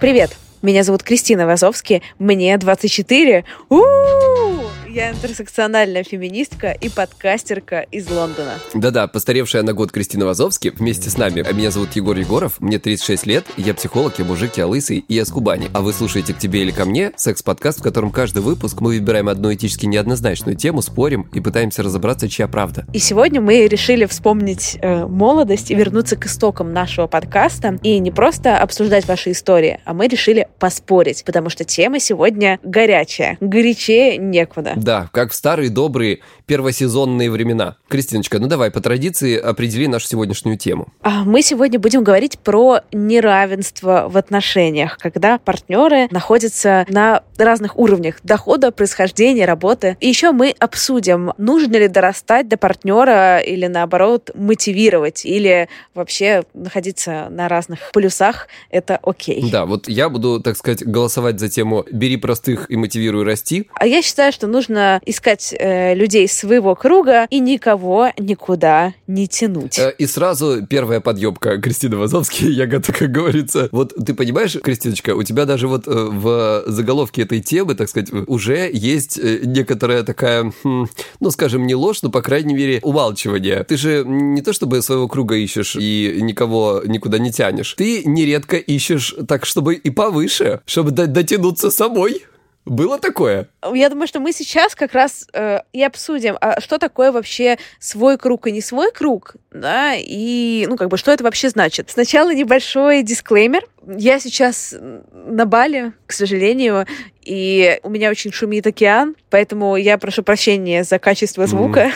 Привет! Меня зовут Кристина Вазовски, мне 24. У-у-у! Я интерсекциональная феминистка и подкастерка из Лондона. Да-да, постаревшая на год Кристина Вазовски вместе с нами. Меня зовут Егор Егоров, мне 36 лет, я психолог, я мужик, я лысый и я с Кубани. А вы слушаете «К тебе или ко мне» секс-подкаст, в котором каждый выпуск мы выбираем одну этически неоднозначную тему, спорим и пытаемся разобраться, чья правда. И сегодня мы решили вспомнить э, молодость и вернуться к истокам нашего подкаста и не просто обсуждать ваши истории, а мы решили поспорить, потому что тема сегодня горячая, горячее некуда. Да, как в старые добрые первосезонные времена. Кристиночка, ну давай, по традиции определи нашу сегодняшнюю тему. А Мы сегодня будем говорить про неравенство в отношениях, когда партнеры находятся на разных уровнях дохода, происхождения, работы. И еще мы обсудим, нужно ли дорастать до партнера или наоборот мотивировать, или вообще находиться на разных полюсах, это окей. Да, вот я буду, так сказать, голосовать за тему «бери простых и мотивируй расти». А я считаю, что нужно искать э, людей своего круга и никого никуда не тянуть. Э, И сразу первая подъебка Кристины Вазовски, я готов, как говорится. Вот ты понимаешь, Кристиночка, у тебя даже вот э, в заголовке этой темы, так сказать, уже есть э, некоторая такая, хм, ну, скажем, не ложь, но, по крайней мере, умалчивание. Ты же не то чтобы своего круга ищешь и никого никуда не тянешь. Ты нередко ищешь так, чтобы и повыше, чтобы до- дотянуться самой. Было такое? Я думаю, что мы сейчас как раз э, и обсудим, а что такое вообще свой круг и не свой круг, да, и, ну, как бы, что это вообще значит. Сначала небольшой дисклеймер. Я сейчас на Бали, к сожалению, и у меня очень шумит океан, поэтому я прошу прощения за качество звука.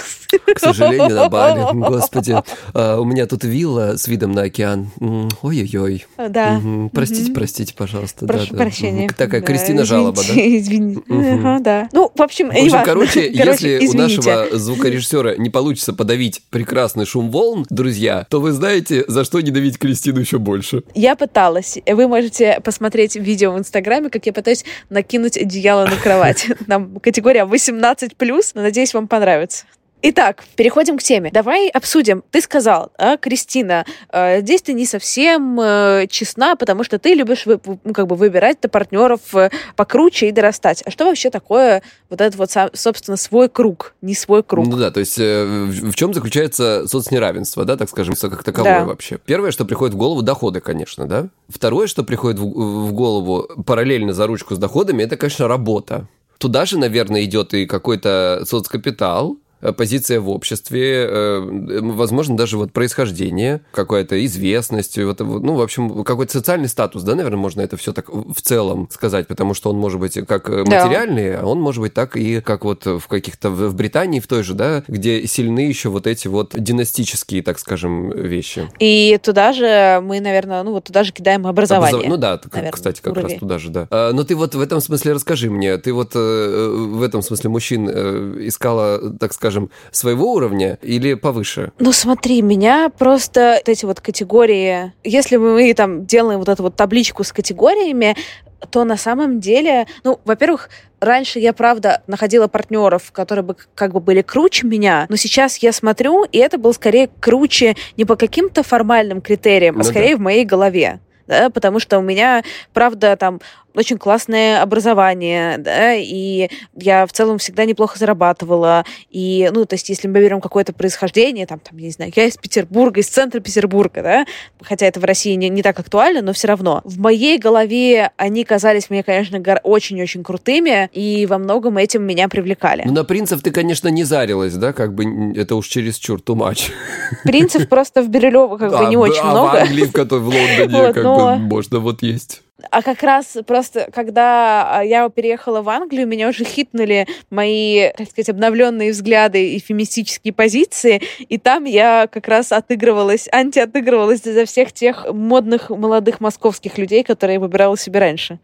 К сожалению, на Бали. Господи, А, у меня тут вилла с видом на океан. Ой-ой-ой. Да. Простите, простите, пожалуйста. Прошу прощения. Такая Да, Кристина жалоба, да? извините. Ага, да. Ну, в общем, В общем, короче, если у нашего звукорежиссера не получится подавить прекрасный шум волн, друзья, то вы знаете, за что ненавидеть Кристину еще больше. Я пыталась. Вы можете посмотреть видео в Инстаграме, как я пытаюсь накинуть одеяло на кровать. Там категория 18+, но надеюсь, вам понравится. Итак, переходим к теме. Давай обсудим. Ты сказал, а, Кристина, э, здесь ты не совсем э, честна, потому что ты любишь вы- ну, как бы выбирать-то партнеров э, покруче и дорастать. А что вообще такое вот этот вот, собственно, свой круг, не свой круг? Ну да, то есть э, в, в чем заключается соцнеравенство, да, так скажем, как таковое Да. вообще? Первое, что приходит в голову, доходы, конечно, да. Второе, что приходит в, в голову параллельно за ручку с доходами, это, конечно, работа. Туда же, наверное, идет и какой-то соцкапитал, э, позиция в обществе, э, возможно, даже вот происхождение, какая-то известность, вот, ну, в общем, какой-то социальный статус, да, наверное, можно это все так в целом сказать, потому что он может быть как э, Да. материальный, а он может быть так и как вот в каких-то, в Британии, в той же, да, где сильны еще вот эти вот династические, так скажем, вещи. И туда же мы, наверное, ну вот туда же кидаем образование. Образов- Ну да, наверное, кстати, как раз уровень. туда же, да. А, но ты вот в этом смысле расскажи мне, ты вот э, в этом смысле мужчин э, искала, так скажем, своего уровня или повыше? Ну смотри, меня просто вот эти вот категории, если мы там делаем вот эту вот табличку с категориями, то на самом деле, ну, во-первых, раньше я, правда, находила партнеров, которые бы как бы были круче меня, но сейчас я смотрю, и это был скорее круче не по каким-то формальным критериям, Ну а да. скорее в моей голове. Да, потому что у меня, правда, там очень классное образование, да, и я в целом всегда неплохо зарабатывала. И, ну, то есть, если мы берем какое-то происхождение, там, там, не знаю, я из Петербурга, из центра Петербурга, да, хотя это в России не, не так актуально, но все равно. В моей голове они казались мне, конечно, очень-очень крутыми, и во многом этим меня привлекали. Ну, на принцев ты, конечно, не зарилась, да, как бы это уж чересчур too much. Принцев просто в Бирюлево как бы не очень много. А в Англии, в Лондоне, как бы можно вот есть. А как раз просто, когда а, я переехала в Англию, меня уже хитнули мои, так сказать, обновленные взгляды и феминистические позиции, и там я как раз отыгрывалась, антиотыгрывалась за всех тех модных молодых московских людей, которые я выбирала себе раньше.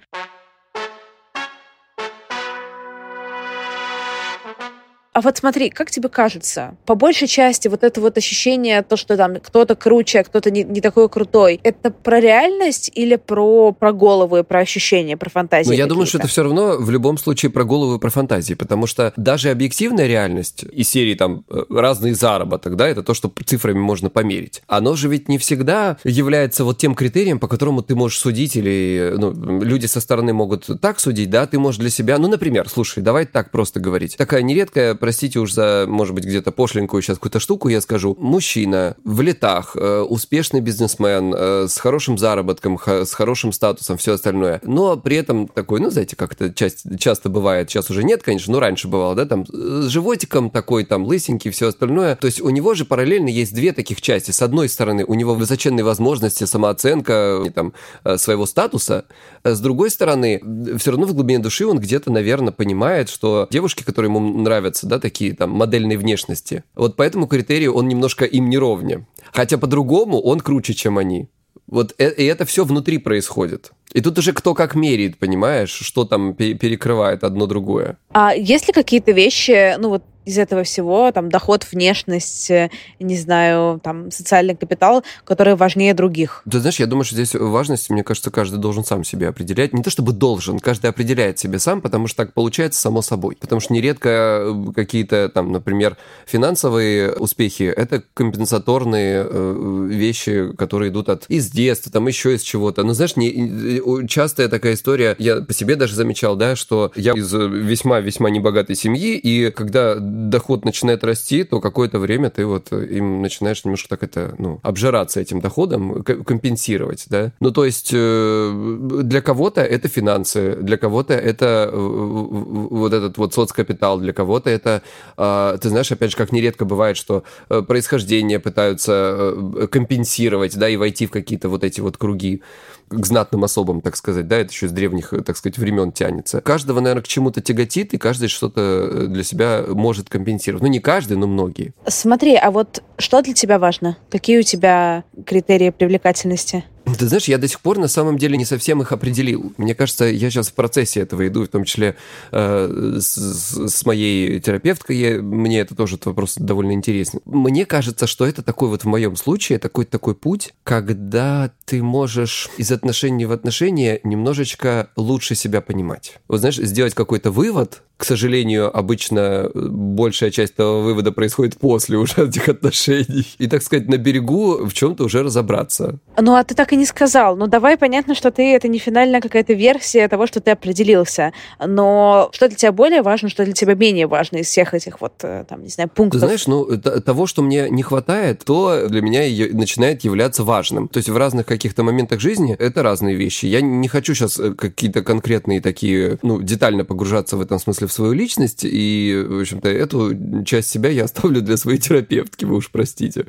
А вот смотри, как тебе кажется, по большей части вот это вот ощущение, то, что там кто-то круче, а кто-то не, не такой крутой, это про реальность или про, про голову и про ощущения, про фантазии? Ну, я думаю, что это все равно в любом случае про голову и про фантазии, потому что даже объективная реальность из серии там э, разный заработок, да, это то, что цифрами можно померить. Оно же ведь не всегда является вот тем критерием, по которому ты можешь судить или ну, люди со стороны могут так судить, да, ты можешь для себя, ну, например, слушай, давай так просто говорить. Такая нередкая простите уж за, может быть, где-то пошленькую сейчас какую-то штуку, я скажу, мужчина в летах, э, успешный бизнесмен, э, с хорошим заработком, с хорошим статусом, все остальное, но при этом такой, ну, знаете, как это часто бывает, сейчас уже нет, конечно, но раньше бывало, да, там, с животиком такой, там, лысенький, все остальное, то есть у него же параллельно есть две таких части. С одной стороны, у него высоченные возможности, самооценка, там, э, своего статуса, с другой стороны, все равно в глубине души он где-то, наверное, понимает, что девушки, которые ему нравятся, да, такие там модельной внешности. Вот по этому критерию он немножко им не ровне. Хотя по-другому он круче, чем они. Вот э, и это все внутри происходит. И тут уже кто как меряет, понимаешь, что там перекрывает одно другое. А есть ли какие-то вещи, ну вот из этого всего, там, доход, внешность, э, не знаю, там, социальный капитал, которые важнее других. Ты знаешь, я думаю, что здесь важность, мне кажется, каждый должен сам себе определять. Не то чтобы должен, каждый определяет себе сам, потому что так получается само собой. Потому что нередко э, какие-то, там, например, финансовые успехи — это компенсаторные э, вещи, которые идут от из детства, там, еще из чего-то. Но, знаешь, не, частая такая история, я по себе даже замечал, да, что я из весьма-весьма небогатой семьи, и когда доход начинает расти, то какое-то время ты вот э, им начинаешь немножко так это, ну, обжираться этим доходом, компенсировать, да. Ну, то есть э, для кого-то это финансы, для кого-то это э, вот этот вот соцкапитал, для кого-то это, а, ты знаешь, опять же, как нередко бывает, что происхождение пытаются компенсировать, да, и войти в какие-то вот эти вот круги к знатным особам, так сказать, да, это еще с древних, так сказать, времен тянется. Каждого, наверное, к чему-то тяготит, и каждый что-то для себя может компенсировать. Ну, не каждый, но многие. Смотри, а вот что для тебя важно? Какие у тебя критерии привлекательности? Ты знаешь, я до сих пор на самом деле не совсем их определил. Мне кажется, я сейчас в процессе этого иду, в том числе э, с, с моей терапевткой. Я, мне это тоже этот вопрос довольно интересен. Мне кажется, что это такой вот в моем случае такой такой путь, когда ты можешь из отношений в отношения немножечко лучше себя понимать. Вот знаешь, сделать какой-то вывод, к сожалению, обычно большая часть этого вывода происходит после уже этих отношений. И, так сказать, на берегу в чем-то уже разобраться. Ну, а ты так и не сказал. Ну, давай, понятно, что ты это не финальная какая-то версия того, что ты определился. Но что для тебя более важно, что для тебя менее важно из всех этих вот, э, там, не знаю, пунктов? Ты знаешь, ну, того, что мне не хватает, то для меня начинает являться важным. То есть в разных каких-то моментах жизни это разные вещи. Я не хочу сейчас э, какие-то конкретные такие, ну, детально погружаться в этом смысле в свою личность, и, в общем-то, эту часть себя я оставлю для своей терапевтки, вы уж простите.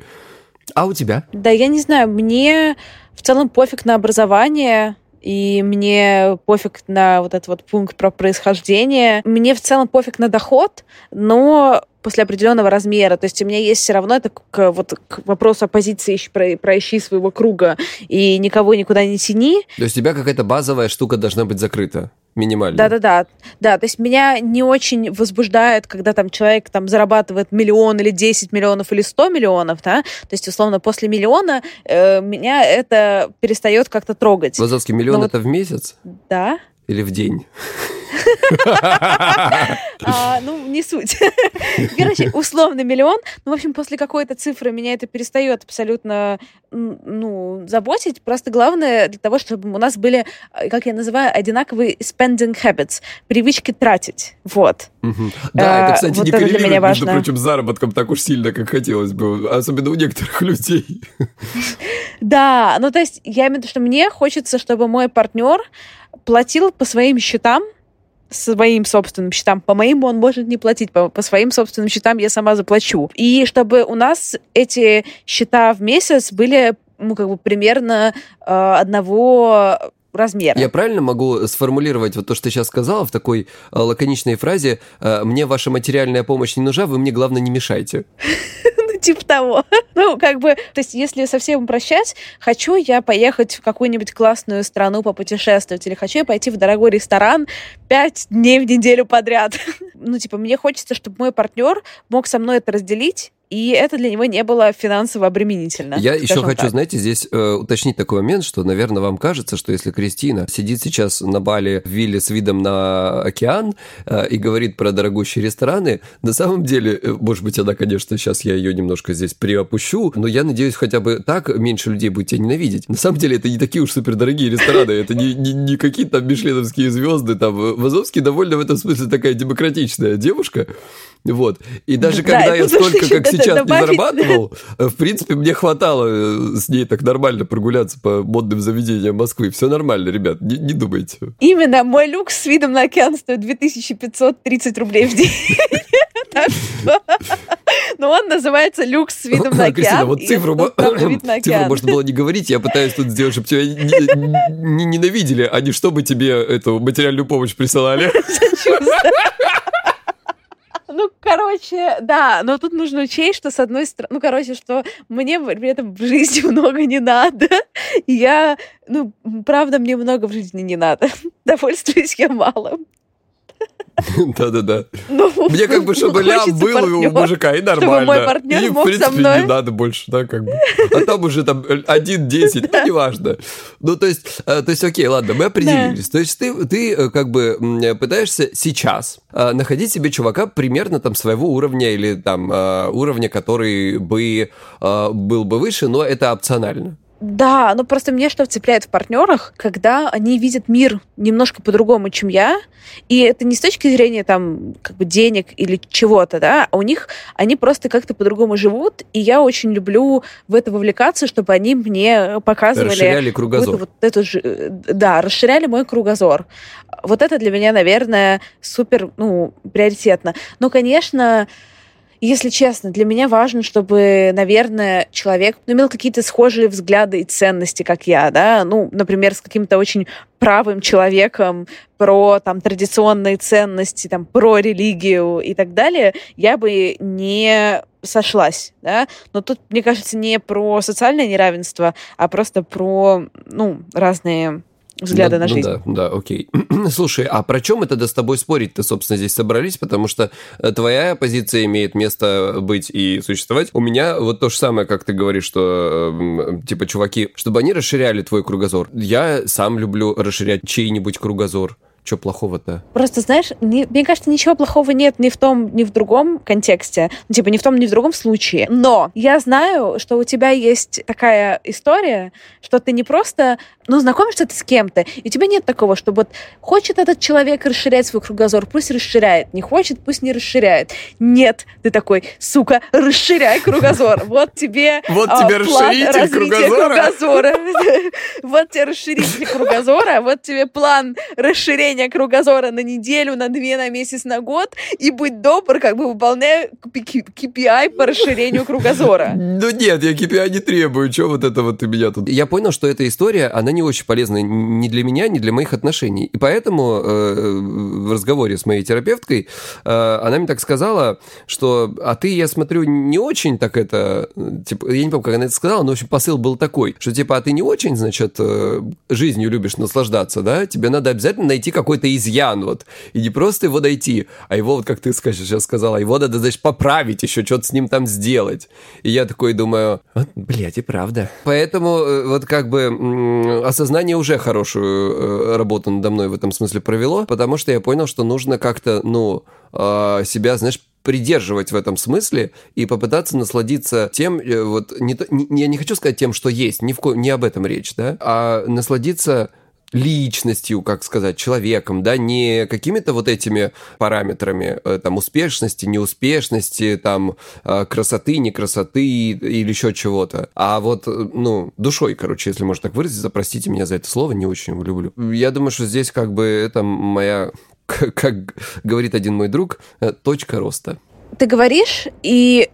А у тебя? Да, я не знаю, мне в целом пофиг на образование, и мне пофиг на вот этот вот пункт про происхождение. Мне в целом пофиг на доход, но после определенного размера. То есть у меня есть все равно это к, вот, к вопросу оппозиции про, проищи своего круга и никого никуда не тяни. То есть у тебя какая-то базовая штука должна быть закрыта минимально. Да-да-да. Да, то есть меня не очень возбуждает, когда там человек там зарабатывает миллион или 10 миллионов или 100 миллионов, да, то есть, условно, после миллиона э, меня это перестает как-то трогать. Лазовский, миллион Но это вот... в месяц? Да. Или в день? А, ну, не суть. Короче, условно миллион. Ну, в общем, после какой-то цифры меня это перестает абсолютно ну, заботить. Просто главное для того, чтобы у нас были, как я называю, одинаковые spending habits, привычки тратить. Вот. Да, это, кстати, не коррелирует, между прочим, заработком так уж сильно, как хотелось бы, особенно у некоторых людей. Да, ну то есть я имею в виду, что мне хочется, чтобы мой партнер платил по своим счетам, своим собственным счетам. По моим он может не платить, по, по своим собственным счетам я сама заплачу. И чтобы у нас эти счета в месяц были ну, как бы примерно э, одного размера. Я правильно могу сформулировать вот то, что ты сейчас сказала в такой э, лаконичной фразе э, «Мне ваша материальная помощь не нужна, вы мне, главное, не мешайте». типа того. Ну, как бы, то есть, если совсем упрощать, хочу я поехать в какую-нибудь классную страну попутешествовать, или хочу я пойти в дорогой ресторан пять дней в неделю подряд. Ну, типа, мне хочется, чтобы мой партнер мог со мной это разделить, и это для него не было финансово обременительно. Я еще хочу, так. знаете, здесь э, уточнить такой момент, что, наверное, вам кажется, что если Кристина сидит сейчас на Бали в вилле с видом на океан э, и говорит про дорогущие рестораны, на самом деле, э, может быть, она, конечно, сейчас я ее немножко здесь приопущу, но я надеюсь, хотя бы так меньше людей будет тебя ненавидеть. На самом деле, это не такие уж супердорогие рестораны, это не, не, не какие-то там мишленовские звезды, там, Вазовский довольно в этом смысле такая демократичная девушка, вот. И даже да, когда я столько, как сейчас, не зарабатывал, в принципе, мне хватало э, с ней так нормально прогуляться по модным заведениям Москвы. Все нормально, ребят, не, не думайте. Именно, мой люкс с видом на океан стоит 2530 рублей в день. Но он называется люкс с видом на океан. Кристина, вот цифру, цифру можно было не говорить, я пытаюсь тут сделать, чтобы тебя не ненавидели, а не чтобы тебе эту материальную помощь присылали. Ну, короче, да, но тут нужно учесть, что с одной стороны, ну, короче, что мне при этом в жизни много не надо. И я, ну, правда, мне много в жизни не надо. Довольствуюсь я малым. Да-да-да. Ну, Мне как бы, чтобы лям был у мужика, и нормально. Мой партнер и, в принципе, не надо больше, да, как бы. А там уже там 1-10, ну, неважно. Ну, то есть, э, то есть, окей, ладно, мы определились. То есть, ты, ты э, как бы пытаешься сейчас э, находить себе чувака примерно там своего уровня или там уровня, который бы был бы выше, но это опционально. Да, ну просто мне что цепляет в партнерах, когда они видят мир немножко по-другому, чем я, и это не с точки зрения там как бы денег или чего-то, да, а у них они просто как-то по-другому живут, и я очень люблю в это вовлекаться, чтобы они мне показывали... Расширяли кругозор. Вот эту, да, расширяли мой кругозор. Вот это для меня, наверное, супер, ну, приоритетно. Но, конечно, если честно, для меня важно, чтобы, наверное, человек имел какие-то схожие взгляды и ценности, как я, да, ну, например, с каким-то очень правым человеком про там традиционные ценности, там про религию и так далее, я бы не сошлась, да, но тут, мне кажется, не про социальное неравенство, а просто про, ну, разные взгляды ну, на жизнь. Ну, да, да, окей. Слушай, а про чем мы тогда с тобой спорить-то, собственно, здесь собрались? Потому что э, твоя позиция имеет место быть и существовать. У меня вот то же самое, как ты говоришь, что, типа, чуваки, чтобы они расширяли твой кругозор. Я сам люблю расширять чей-нибудь кругозор. Что плохого-то? Просто, знаешь, не, мне кажется, ничего плохого нет ни в том, ни в другом контексте. Ну, типа, ни в том, ни в другом случае. Но я знаю, что у тебя есть такая история, что ты не просто, ну, знакомишься ты с кем-то, и у тебя нет такого, что вот хочет этот человек расширять свой кругозор, пусть расширяет. Не хочет, пусть не расширяет. Нет, ты такой, сука, расширяй кругозор. Вот тебе Вот а, тебе расширитель кругозора. Вот тебе расширитель кругозора, вот тебе план расширения расширение кругозора на неделю, на две, на месяц, на год, и быть добр, как бы выполняя KPI по расширению кругозора. Ну нет, я KPI не требую, что вот это вот у меня тут? Я понял, что эта история, она не очень полезна ни для меня, ни для моих отношений. И поэтому э, в разговоре с моей терапевткой э, она мне так сказала, что, а ты, я смотрю, не очень так это, типа, я не помню, как она это сказала, но, в общем, посыл был такой, что, типа, а ты не очень, значит, э, жизнью любишь наслаждаться, да? Тебе надо обязательно найти как какой-то изъян, вот. И не просто его найти, а его, вот как ты сейчас сказала, его надо, значит, поправить еще, что-то с ним там сделать. И я такой думаю, вот, блядь, и правда. Поэтому э, вот как бы осознание уже хорошую э, работу надо мной в этом смысле провело, потому что я понял, что нужно как-то, ну, а, себя, знаешь, придерживать в этом смысле и попытаться насладиться тем, э, вот, не, не, я не хочу сказать тем, что есть, ни, в ко, не об этом речь, да, а насладиться личностью, как сказать, человеком, да, не какими-то вот этими параметрами, э, там, успешности, неуспешности, там, э, красоты, не красоты или еще чего-то, а вот, ну, душой, короче, если можно так выразиться, простите меня за это слово, не очень люблю. Я думаю, что здесь как бы это моя как говорит один мой друг, э, точка роста. Ты говоришь, и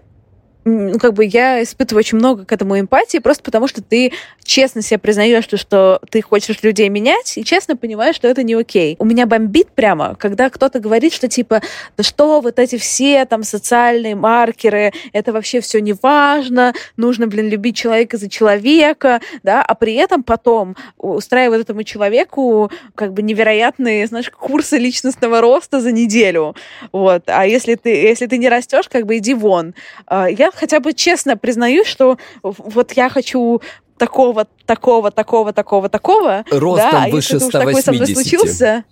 ну, как бы я испытываю очень много к этому эмпатии, просто потому что ты честно себе признаешь, что, что ты хочешь людей менять, и честно понимаешь, что это не окей. У меня бомбит прямо, когда кто-то говорит, что типа, да что вот эти все там социальные маркеры, это вообще все не важно, нужно, блин, любить человека за человека, да, а при этом потом устраивают этому человеку как бы невероятные, знаешь, курсы личностного роста за неделю, вот. А если ты, если ты не растешь, как бы иди вон. А, я хотя бы честно признаю, что вот я хочу такого, такого, такого, такого, такого. Ростом да, а выше если 180. такой со мной случился,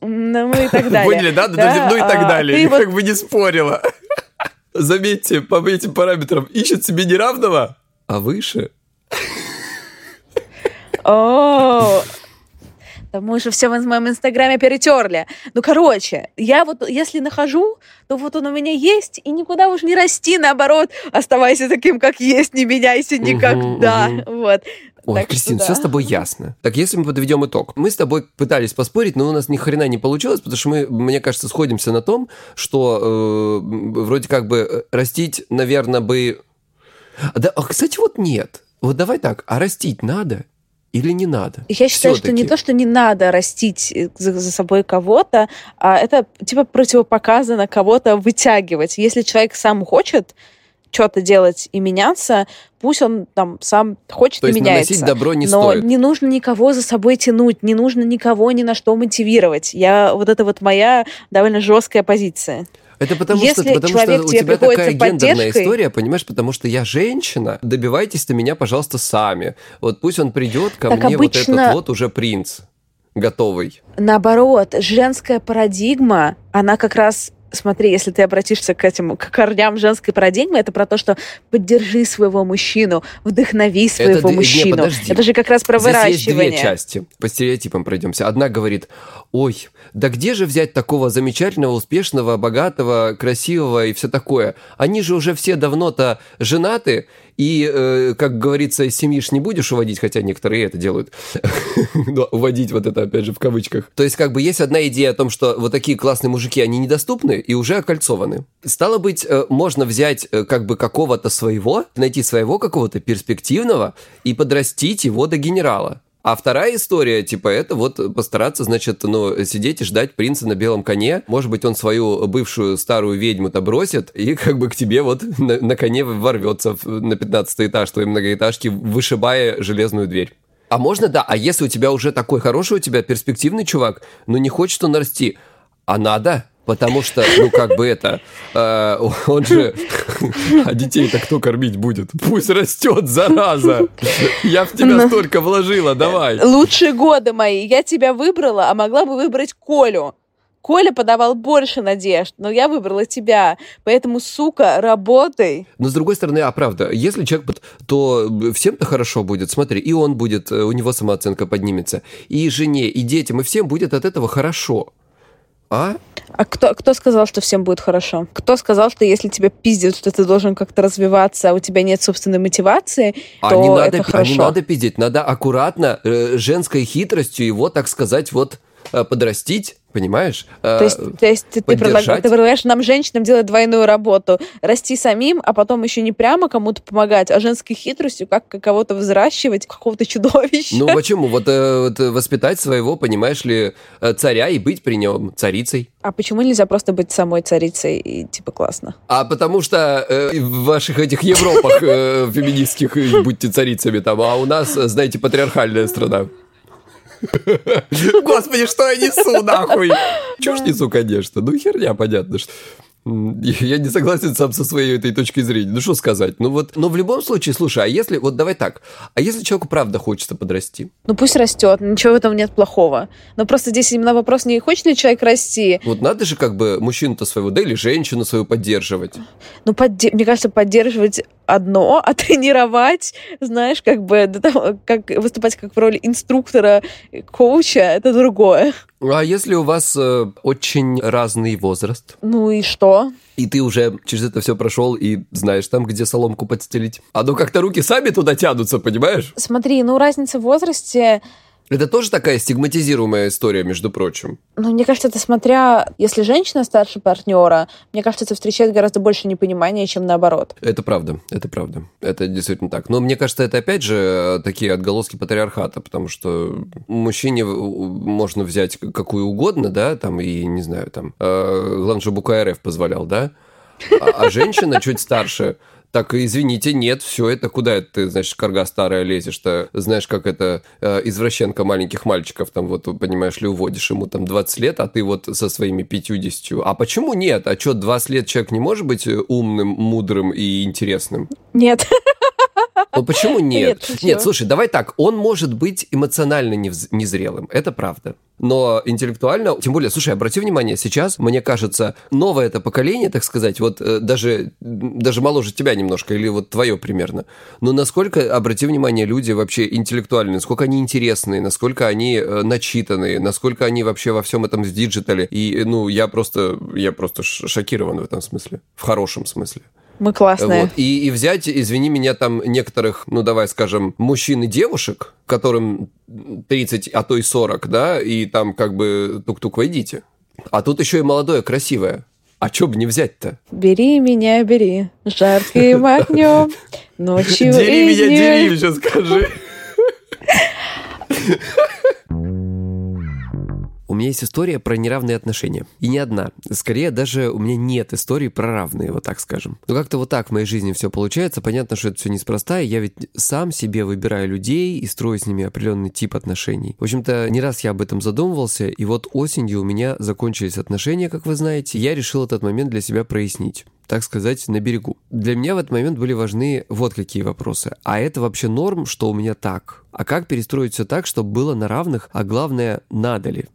ну и так далее. Поняли, да? да? Ну и так а, далее. Я вот... как бы не спорила. Заметьте, по этим параметрам ищет себе неравного, а выше. О, да мы уже все в моем инстаграме перетерли. Ну, короче, я вот, если нахожу, то вот он у меня есть, и никуда уж не расти, наоборот, оставайся таким, как есть, не меняйся никогда. Угу, угу. Вот. Ой, так Кристина, да. все с тобой ясно. Так, если мы подведем итог. Мы с тобой пытались поспорить, но у нас ни хрена не получилось, потому что мы, мне кажется, сходимся на том, что э, вроде как бы э, растить, наверное, бы... Да, а, кстати, вот нет. Вот давай так, а растить надо? Или не надо? Я считаю, что не то, что не надо растить э, за, за собой кого-то, а это типа противопоказано кого-то вытягивать. Если человек сам хочет что-то делать и меняться, пусть он там сам хочет То и меняется. наносить добро не но стоит. не нужно никого за собой тянуть, не нужно никого ни на что мотивировать. Я вот это вот моя довольно жесткая позиция. Это потому Если что, потому что у тебя такая гендерная история, понимаешь, потому что я женщина, добивайтесь-то меня, пожалуйста, сами. Вот пусть он придет ко так мне обычно... вот этот вот уже принц готовый. Наоборот, женская парадигма, она как раз смотри, если ты обратишься к этим к корням женской парадигмы, это про то, что поддержи своего мужчину, вдохнови своего это, мужчину. Не, это же как раз про Здесь выращивание. есть две части. По стереотипам пройдемся. Одна говорит, ой, да где же взять такого замечательного, успешного, богатого, красивого и все такое? Они же уже все давно-то женаты, и, э, как говорится, из не будешь уводить, хотя некоторые это делают. Уводить вот это, опять же, в кавычках. То есть, как бы есть одна идея о том, что вот такие классные мужики, они недоступны и уже окольцованы. Стало быть, э, можно взять э, как бы какого-то своего, найти своего какого-то перспективного и подрастить его до генерала. А вторая история, типа, это вот постараться, значит, ну, сидеть и ждать принца на белом коне. Может быть, он свою бывшую старую ведьму-то бросит и как бы к тебе вот на, на коне ворвется на 15 этаж твоей многоэтажки, вышибая железную дверь. А можно, да, а если у тебя уже такой хороший, у тебя перспективный чувак, но не хочет он расти, а надо, Потому что, ну, как бы это, э, он же, а детей-то кто кормить будет? Пусть растет, зараза! Я в тебя ну, столько вложила, давай! Лучшие годы мои, я тебя выбрала, а могла бы выбрать Колю. Коля подавал больше надежд, но я выбрала тебя. Поэтому, сука, работай. Но с другой стороны, а правда, если человек, то всем-то хорошо будет. Смотри, и он будет, у него самооценка поднимется, и жене, и детям, и всем будет от этого хорошо. А? А кто, кто сказал, что всем будет хорошо? Кто сказал, что если тебя пиздят, что ты должен как-то развиваться, а у тебя нет собственной мотивации, а то не надо, это хорошо? А не надо пиздить, надо аккуратно, э, женской хитростью его, так сказать, вот э, подрастить, Понимаешь? То есть, то есть ты, предлагаешь, ты предлагаешь нам, женщинам, делать двойную работу. Расти самим, а потом еще не прямо кому-то помогать, а женской хитростью как кого-то взращивать, какого-то чудовища. Ну почему? Вот, э, вот воспитать своего, понимаешь ли, э, царя и быть при нем царицей. А почему нельзя просто быть самой царицей и типа классно? А потому что э, в ваших этих Европах э, феминистских будьте царицами там, а у нас, знаете, патриархальная страна. Господи, что я несу, нахуй? Чушь несу, конечно. Ну, херня, понятно, что... Я не согласен сам со своей этой точки зрения. Ну, что сказать? Ну, вот, но в любом случае, слушай, а если, вот давай так, а если человеку правда хочется подрасти? Ну, пусть растет, ничего в этом нет плохого. Но просто здесь именно вопрос, не хочет ли человек расти. Вот надо же как бы мужчину-то своего, да, или женщину свою поддерживать. Ну, подде- мне кажется, поддерживать одно, а тренировать, знаешь, как бы до того, как выступать как в роли инструктора, коуча, это другое. А если у вас э, очень разный возраст? Ну и что? И ты уже через это все прошел и знаешь там, где соломку подстелить. А ну как-то руки сами туда тянутся, понимаешь? Смотри, ну разница в возрасте это тоже такая стигматизируемая история, между прочим. Ну, мне кажется, это смотря... Если женщина старше партнера, мне кажется, это встречает гораздо больше непонимания, чем наоборот. Это правда, это правда. Это действительно так. Но мне кажется, это опять же такие отголоски патриархата, потому что мужчине можно взять какую угодно, да, там, и, не знаю, там, э, главное, чтобы УКРФ позволял, да, а, а женщина чуть старше так, извините, нет, все это куда это ты, значит, карга старая лезешь-то, знаешь, как это э, извращенка маленьких мальчиков, там вот, понимаешь ли, уводишь ему там 20 лет, а ты вот со своими 50. А почему нет? А что, 20 лет человек не может быть умным, мудрым и интересным? Нет. Ну почему нет? Нет, нет, слушай, давай так, он может быть эмоционально незрелым, это правда. Но интеллектуально, тем более, слушай, обрати внимание, сейчас, мне кажется, новое это поколение, так сказать, вот э, даже, даже моложе тебя немножко, или вот твое примерно, но насколько, обрати внимание, люди вообще интеллектуальные, насколько они интересные, насколько они э, начитанные, насколько они вообще во всем этом в диджитале. И, ну, я просто, я просто шокирован в этом смысле, в хорошем смысле. Мы классные. Вот. И, и взять, извини меня, там некоторых, ну давай скажем, мужчин и девушек, которым 30, а то и 40, да, и там как бы тук-тук войдите. А тут еще и молодое, красивое. А чё бы не взять-то? Бери меня, бери, жарким огнем, ночью Дери меня, дери, сейчас скажи. Меня есть история про неравные отношения. И не одна. Скорее, даже у меня нет истории про равные, вот так скажем. Но как-то вот так в моей жизни все получается. Понятно, что это все неспроста, и я ведь сам себе выбираю людей и строю с ними определенный тип отношений. В общем-то, не раз я об этом задумывался, и вот осенью у меня закончились отношения, как вы знаете, я решил этот момент для себя прояснить так сказать, на берегу. Для меня в этот момент были важны вот какие вопросы. А это вообще норм, что у меня так? А как перестроить все так, чтобы было на равных, а главное, надо ли?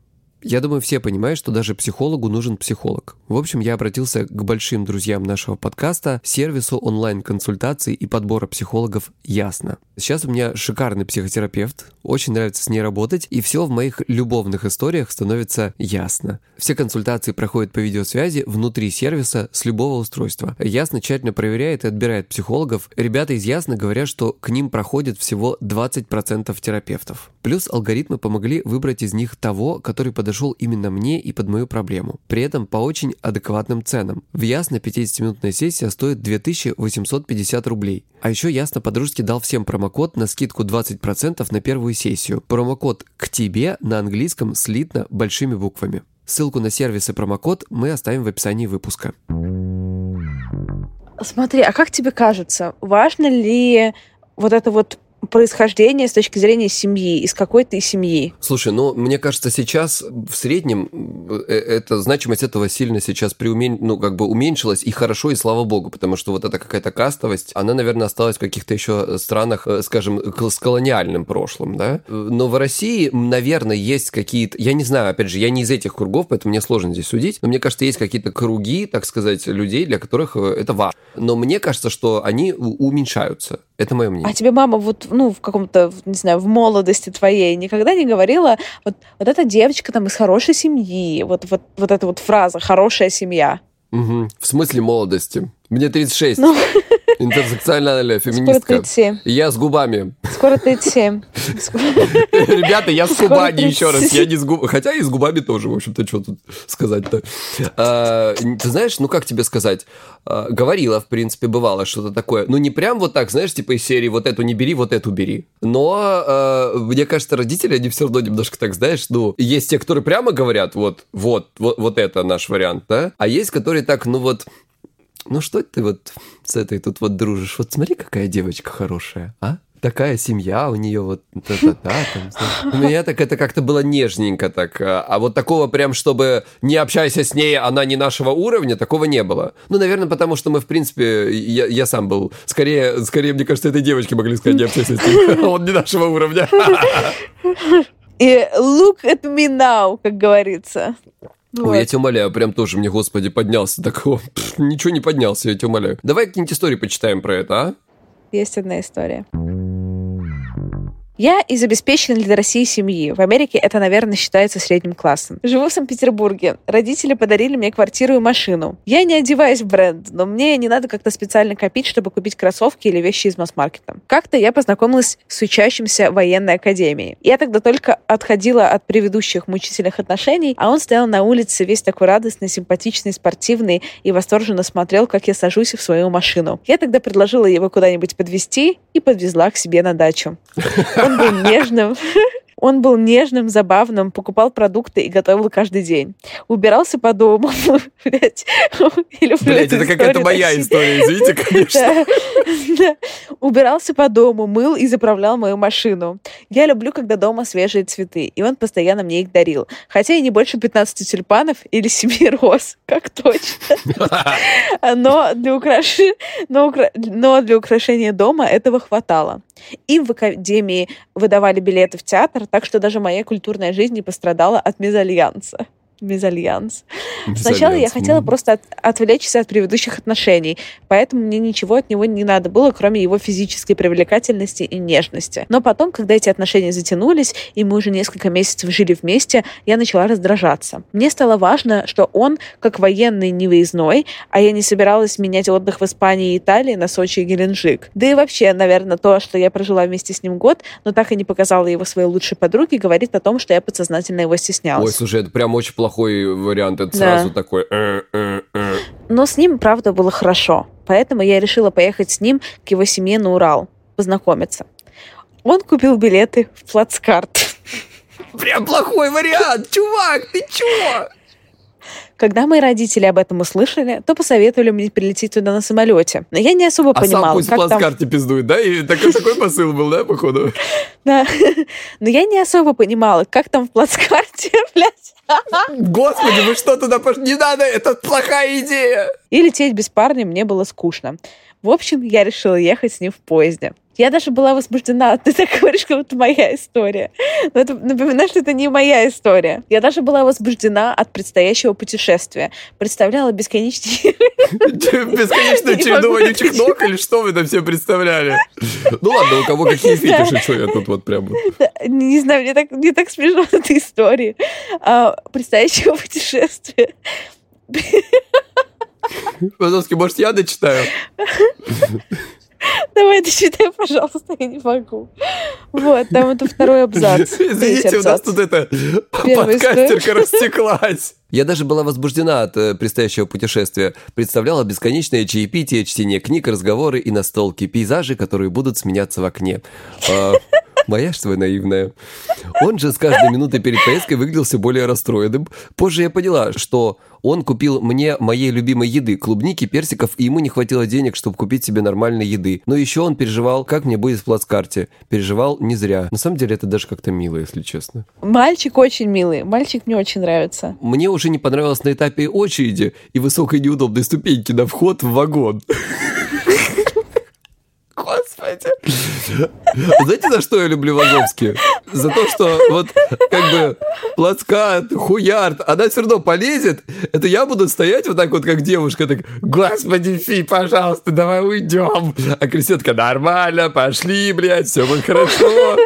Я думаю, все понимают, что даже психологу нужен психолог. В общем, я обратился к большим друзьям нашего подкаста, сервису онлайн-консультаций и подбора психологов «Ясно». Сейчас у меня шикарный психотерапевт, очень нравится с ней работать, и все в моих любовных историях становится ясно. Все консультации проходят по видеосвязи внутри сервиса с любого устройства. Ясно тщательно проверяет и отбирает психологов. Ребята из Ясно говорят, что к ним проходит всего 20% терапевтов. Плюс алгоритмы помогли выбрать из них того, который подошел именно мне и под мою проблему. При этом по очень адекватным ценам. В Ясно 50-минутная сессия стоит 2850 рублей. А еще Ясно подружки дал всем промокод на скидку 20% на первую сессию. Промокод «К тебе» на английском слитно большими буквами. Ссылку на сервис и промокод мы оставим в описании выпуска. Смотри, а как тебе кажется, важно ли вот это вот происхождение с точки зрения семьи, из какой ты семьи? Слушай, ну, мне кажется, сейчас в среднем э, эта значимость этого сильно сейчас преумен... ну, как бы уменьшилась, и хорошо, и слава богу, потому что вот эта какая-то кастовость, она, наверное, осталась в каких-то еще странах, э, скажем, с колониальным прошлым, да? Но в России, наверное, есть какие-то, я не знаю, опять же, я не из этих кругов, поэтому мне сложно здесь судить, но мне кажется, есть какие-то круги, так сказать, людей, для которых э, это важно. Но мне кажется, что они уменьшаются. Это мое мнение. А тебе мама вот, ну, в каком-то, не знаю, в молодости твоей никогда не говорила, вот, вот эта девочка там из хорошей семьи, вот, вот, вот эта вот фраза «хорошая семья». Угу. В смысле молодости? Мне 36. Ну... Интерсексуальная феминистка. Скоро 37. Я с губами. Скоро 37. Ребята, я с губами еще раз. Я не с губами. Хотя и с губами тоже, в общем-то, что тут сказать-то. А, ты знаешь, ну как тебе сказать? А, говорила, в принципе, бывало что-то такое. Ну не прям вот так, знаешь, типа из серии вот эту не бери, вот эту бери. Но а, мне кажется, родители, они все равно немножко так, знаешь, ну, есть те, которые прямо говорят, вот, вот, вот, вот это наш вариант, да? А есть, которые так, ну вот, ну что ты вот с этой тут вот дружишь? Вот смотри, какая девочка хорошая, а? такая семья у нее, вот та-та-та. У меня так это как-то было нежненько так. А, а вот такого прям, чтобы не общайся с ней, она не нашего уровня, такого не было. Ну, наверное, потому что мы, в принципе, я, я сам был. Скорее, скорее, мне кажется, этой девочке могли сказать, не общайся с ним. Он не нашего уровня. И look at me now, как говорится. Вот. Ой, я тебя умоляю, прям тоже мне, господи, поднялся такого. Ничего не поднялся, я тебя умоляю. Давай какие-нибудь истории почитаем про это, а? Есть одна история. Я из обеспеченной для России семьи. В Америке это, наверное, считается средним классом. Живу в Санкт-Петербурге. Родители подарили мне квартиру и машину. Я не одеваюсь в бренд, но мне не надо как-то специально копить, чтобы купить кроссовки или вещи из масс-маркета. Как-то я познакомилась с учащимся военной академии. Я тогда только отходила от предыдущих мучительных отношений, а он стоял на улице весь такой радостный, симпатичный, спортивный и восторженно смотрел, как я сажусь в свою машину. Я тогда предложила его куда-нибудь подвезти и подвезла к себе на дачу. Он был нежным. Он был нежным, забавным, покупал продукты и готовил каждый день. Убирался по дому. Блядь, это какая-то моя история, извините, конечно. Убирался по дому, мыл и заправлял мою машину. Я люблю, когда дома свежие цветы, и он постоянно мне их дарил. Хотя и не больше 15 тюльпанов или 7 роз, как точно. Но для, украш... Но, укра... Но для украшения дома этого хватало. И в академии выдавали билеты в театр, так что даже моя культурная жизнь не пострадала от мезальянса мезальянс. Сначала я хотела просто от, отвлечься от предыдущих отношений, поэтому мне ничего от него не надо было, кроме его физической привлекательности и нежности. Но потом, когда эти отношения затянулись, и мы уже несколько месяцев жили вместе, я начала раздражаться. Мне стало важно, что он, как военный, не выездной, а я не собиралась менять отдых в Испании и Италии на Сочи и Геленджик. Да и вообще, наверное, то, что я прожила вместе с ним год, но так и не показала его своей лучшей подруге, говорит о том, что я подсознательно его стеснялась. Ой, слушай, это прям очень плохо плохой вариант, это да. сразу такой... Э, э, э. Но с ним, правда, было хорошо. Поэтому я решила поехать с ним к его семье на Урал, познакомиться. Он купил билеты в плацкарт. Прям плохой вариант, чувак, ты чего? Когда мои родители об этом услышали, то посоветовали мне прилететь туда на самолете. Но я не особо а понимала, сам пусть как там... пиздует, да? И такой, такой посыл был, да, походу? Да. Но я не особо понимала, как там в плацкарте, блядь. Господи, вы что туда пошли? Не надо, это плохая идея. И лететь без парня мне было скучно. В общем, я решила ехать с ним в поезде. Я даже была возбуждена. Ты так говоришь, как это моя история. Но это, напоминаю, что это не моя история. Я даже была возбуждена от предстоящего путешествия. Представляла бесконечный... Бесконечную череду вонючих ног или что вы там все представляли? Ну ладно, у кого какие фетиши, что я тут вот прям... Не знаю, мне так, мне так смешно от этой истории. А, предстоящего путешествия. Пожалуйста, может, я дочитаю? Давай дочитай, пожалуйста, я не могу. Вот, там это второй абзац. Извините, у нас тут это подкастерка растеклась. Я даже была возбуждена от э, предстоящего путешествия. Представляла бесконечное чаепитие, чтение книг, разговоры и настолки, пейзажи, которые будут сменяться в окне. Моя твоя наивная. Он же с каждой минутой перед поездкой выглядел все более расстроенным. Позже я поняла, что он купил мне моей любимой еды, клубники, персиков, и ему не хватило денег, чтобы купить себе нормальной еды. Но еще он переживал, как мне будет в плацкарте. Переживал не зря. На самом деле это даже как-то мило, если честно. Мальчик очень милый. Мальчик мне очень нравится. Мне уже не понравилось на этапе очереди и высокой неудобной ступеньки на вход в вагон. Господи. Знаете, за что я люблю Вазовски? За то, что вот как бы плацкат, хуярд, она все равно полезет. Это я буду стоять вот так вот, как девушка, так, господи, фи, пожалуйста, давай уйдем. А Кристинка, нормально, пошли, блядь, все будет хорошо.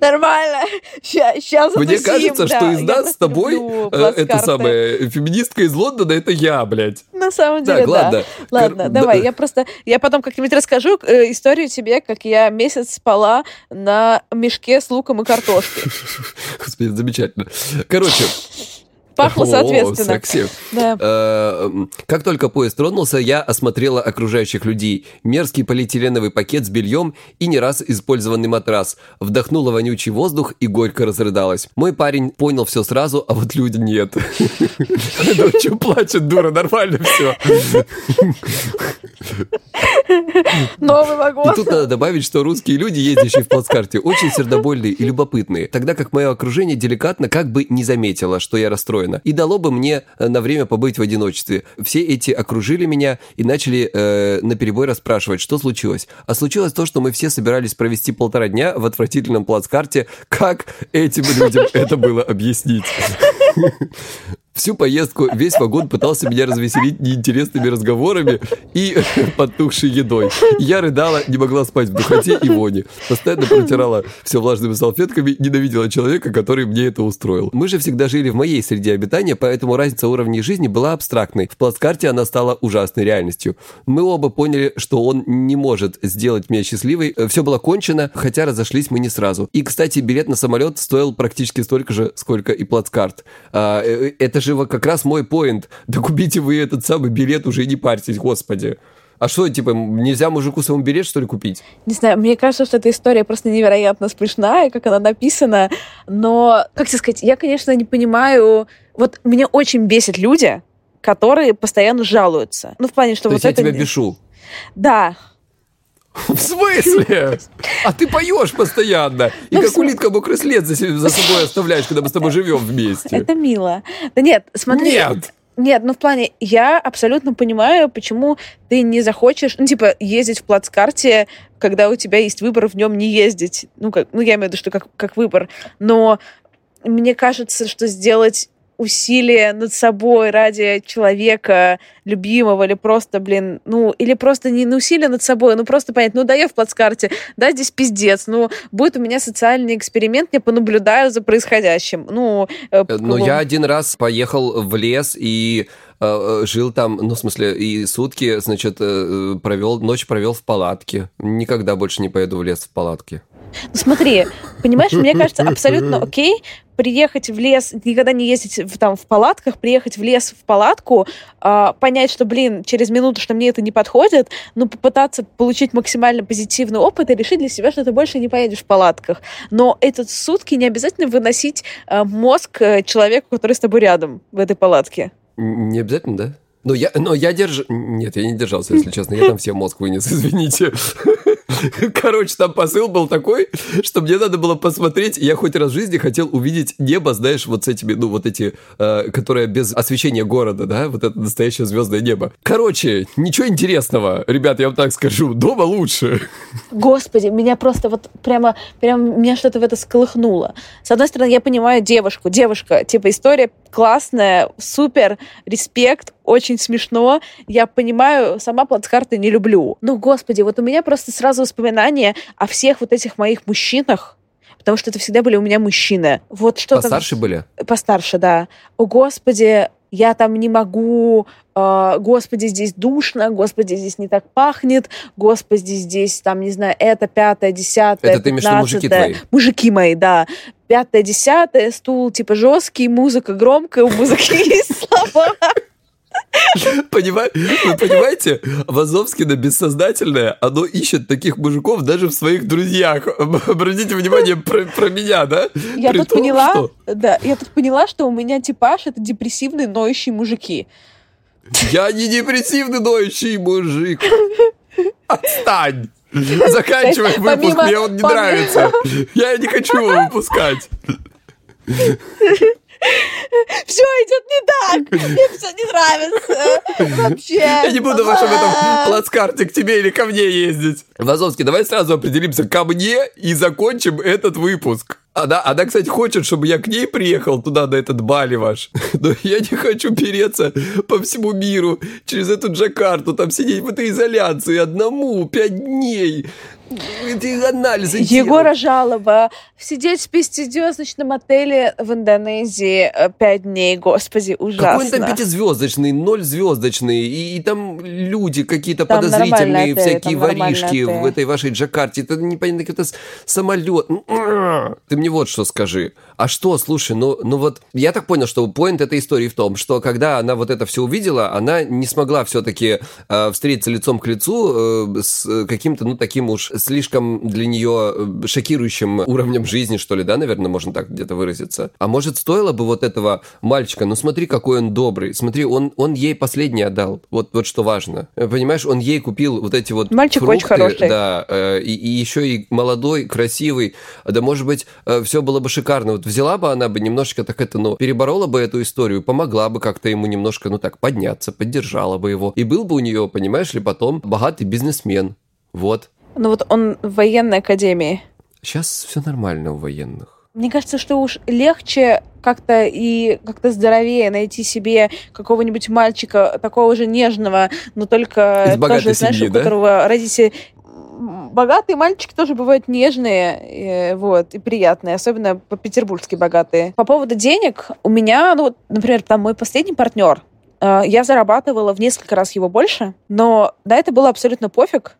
Нормально, сейчас Мне кажется, что из нас с тобой э, это самая феминистка из Лондона, это я, блядь. На самом деле, да. Ладно, давай, я просто, я потом как-нибудь расскажу э, историю тебе, как я месяц спала на мешке с луком и картошкой. Господи, замечательно. Короче, Пахло соответственно. Секси. Да. Э, как только поезд тронулся, я осмотрела окружающих людей. Мерзкий полиэтиленовый пакет с бельем и не раз использованный матрас. Вдохнула вонючий воздух и горько разрыдалась. Мой парень понял все сразу, а вот люди нет. Что плачет, дура, нормально все. Новый вагон. И тут надо добавить, что русские люди, ездящие в плацкарте, очень сердобольные и любопытные, тогда как мое окружение деликатно как бы не заметило, что я расстроена, и дало бы мне э, на время побыть в одиночестве. Все эти окружили меня и начали э, на перебой расспрашивать, что случилось. А случилось то, что мы все собирались провести полтора дня в отвратительном плацкарте. Как этим людям это было объяснить? Всю поездку весь вагон пытался меня развеселить неинтересными разговорами и подтухшей едой. Я рыдала, не могла спать в духоте и воне. Постоянно протирала все влажными салфетками, ненавидела человека, который мне это устроил. Мы же всегда жили в моей среде обитания, поэтому разница уровней жизни была абстрактной. В плацкарте она стала ужасной реальностью. Мы оба поняли, что он не может сделать меня счастливой. Все было кончено, хотя разошлись мы не сразу. И, кстати, билет на самолет стоил практически столько же, сколько и плацкарт. А, э, это же как раз мой поинт. Да купите вы этот самый билет, уже не парьтесь, господи. А что, типа, нельзя мужику своему билет, что ли, купить? Не знаю, мне кажется, что эта история просто невероятно смешная, как она написана. Но, как тебе сказать, я, конечно, не понимаю... Вот меня очень бесит люди, которые постоянно жалуются. Ну, в плане, что То вот есть я это... тебя бешу? Да. В смысле? А ты поешь постоянно. И Ну, как улитка мокрый след за, за собой оставляешь, когда мы с тобой живем вместе. Это мило. Да нет, смотри. Нет. Нет, ну в плане, я абсолютно понимаю, почему ты не захочешь, ну типа, ездить в плацкарте, когда у тебя есть выбор в нем не ездить. Ну, как, ну я имею в виду, что как, как выбор. Но мне кажется, что сделать усилие над собой ради человека любимого или просто, блин, ну, или просто не на усилие над собой, ну, просто понять, ну, да, я в плацкарте, да, здесь пиздец, ну, будет у меня социальный эксперимент, я понаблюдаю за происходящим. Ну, э, Но ну, я один раз поехал в лес и э, э, жил там, ну, в смысле, и сутки, значит, э, провел, ночь провел в палатке. Никогда больше не поеду в лес в палатке. Ну, смотри, понимаешь, мне кажется абсолютно окей приехать в лес, никогда не ездить в, там в палатках, приехать в лес в палатку, а, понять, что, блин, через минуту, что мне это не подходит, но попытаться получить максимально позитивный опыт и решить для себя, что ты больше не поедешь в палатках. Но этот сутки не обязательно выносить а, мозг э, человеку, который с тобой рядом в этой палатке. Не обязательно, да? Но я, но я держ... Нет, я не держался, если честно. Я там все мозг вынес, извините. Короче, там посыл был такой, что мне надо было посмотреть. Я хоть раз в жизни хотел увидеть небо, знаешь, вот с этими, ну, вот эти, э, которые без освещения города, да, вот это настоящее звездное небо. Короче, ничего интересного, ребят, я вам так скажу, дома лучше. Господи, меня просто вот прямо, прямо меня что-то в это сколыхнуло. С одной стороны, я понимаю девушку. Девушка, типа, история классная, супер, респект, очень смешно. Я понимаю, сама плацкарты не люблю. Ну, господи, вот у меня просто сразу воспоминания о всех вот этих моих мужчинах, потому что это всегда были у меня мужчины. Вот что Постарше были? Постарше, да. О, господи, я там не могу, э, господи, здесь душно, господи, здесь не так пахнет, господи, здесь там, не знаю, это пятое, десятое, Это ты имеешь в виду мужики твои? Мужики мои, да. Пятое, десятое, стул типа жесткий, музыка громкая, у музыки есть слова. Понимаете, вы понимаете, Вазовскина бессознательное, оно ищет таких мужиков даже в своих друзьях. Обратите внимание про, про меня, да? Я При тут том, поняла, что да, я тут поняла, что у меня типаж это депрессивные ноющие мужики. Я не депрессивный ноющий мужик. Отстань! Заканчивай есть, выпуск, помимо- мне он не помимо- нравится. Я не хочу его выпускать. Все идет не так, мне все не нравится. Вообще. Я не буду в вашем этом плацкарте к тебе или ко мне ездить. Вазовский, давай сразу определимся ко мне и закончим этот выпуск. Она, она, кстати, хочет, чтобы я к ней приехал туда, на этот Бали ваш. Но я не хочу переться по всему миру через эту Джакарту, там сидеть в этой изоляции одному пять дней. Эти анализы Егора делать. жалоба. Сидеть в пятизвездочном отеле в Индонезии э, пять дней, господи, ужасно. Какой он там пятизвездочный, ноль звездочный, и, и там люди какие-то подозрительные, отель, всякие воришки в отель. этой вашей Джакарте. Это непонятно какой-то самолет. Ты мне вот что скажи. А что, слушай, ну, ну вот я так понял, что поинт этой истории в том, что когда она вот это все увидела, она не смогла все-таки встретиться лицом к лицу э, с э, каким-то, ну, таким уж слишком для нее э, шокирующим уровнем жизни, что ли, да, наверное, можно так где-то выразиться. А может, стоило бы вот этого мальчика, ну смотри, какой он добрый, смотри, он, он ей последний отдал, вот, вот что важно. Понимаешь, он ей купил вот эти вот Мальчик фрукты, очень хороший. Да, э, и, и еще и молодой, красивый, да, может быть, э, все было бы шикарно. Вот взяла бы она бы немножечко так это, ну, переборола бы эту историю, помогла бы как-то ему немножко, ну так, подняться, поддержала бы его. И был бы у нее, понимаешь ли, потом богатый бизнесмен. Вот. Ну вот он в военной академии. Сейчас все нормально у военных. Мне кажется, что уж легче как-то и как-то здоровее найти себе какого-нибудь мальчика такого же нежного, но только Из тоже, знаешь, семьи, у да? которого родители богатые мальчики тоже бывают нежные, э, вот, и приятные, особенно по-петербургски богатые. По поводу денег, у меня, ну, вот, например, там мой последний партнер, э, я зарабатывала в несколько раз его больше, но на это было абсолютно пофиг,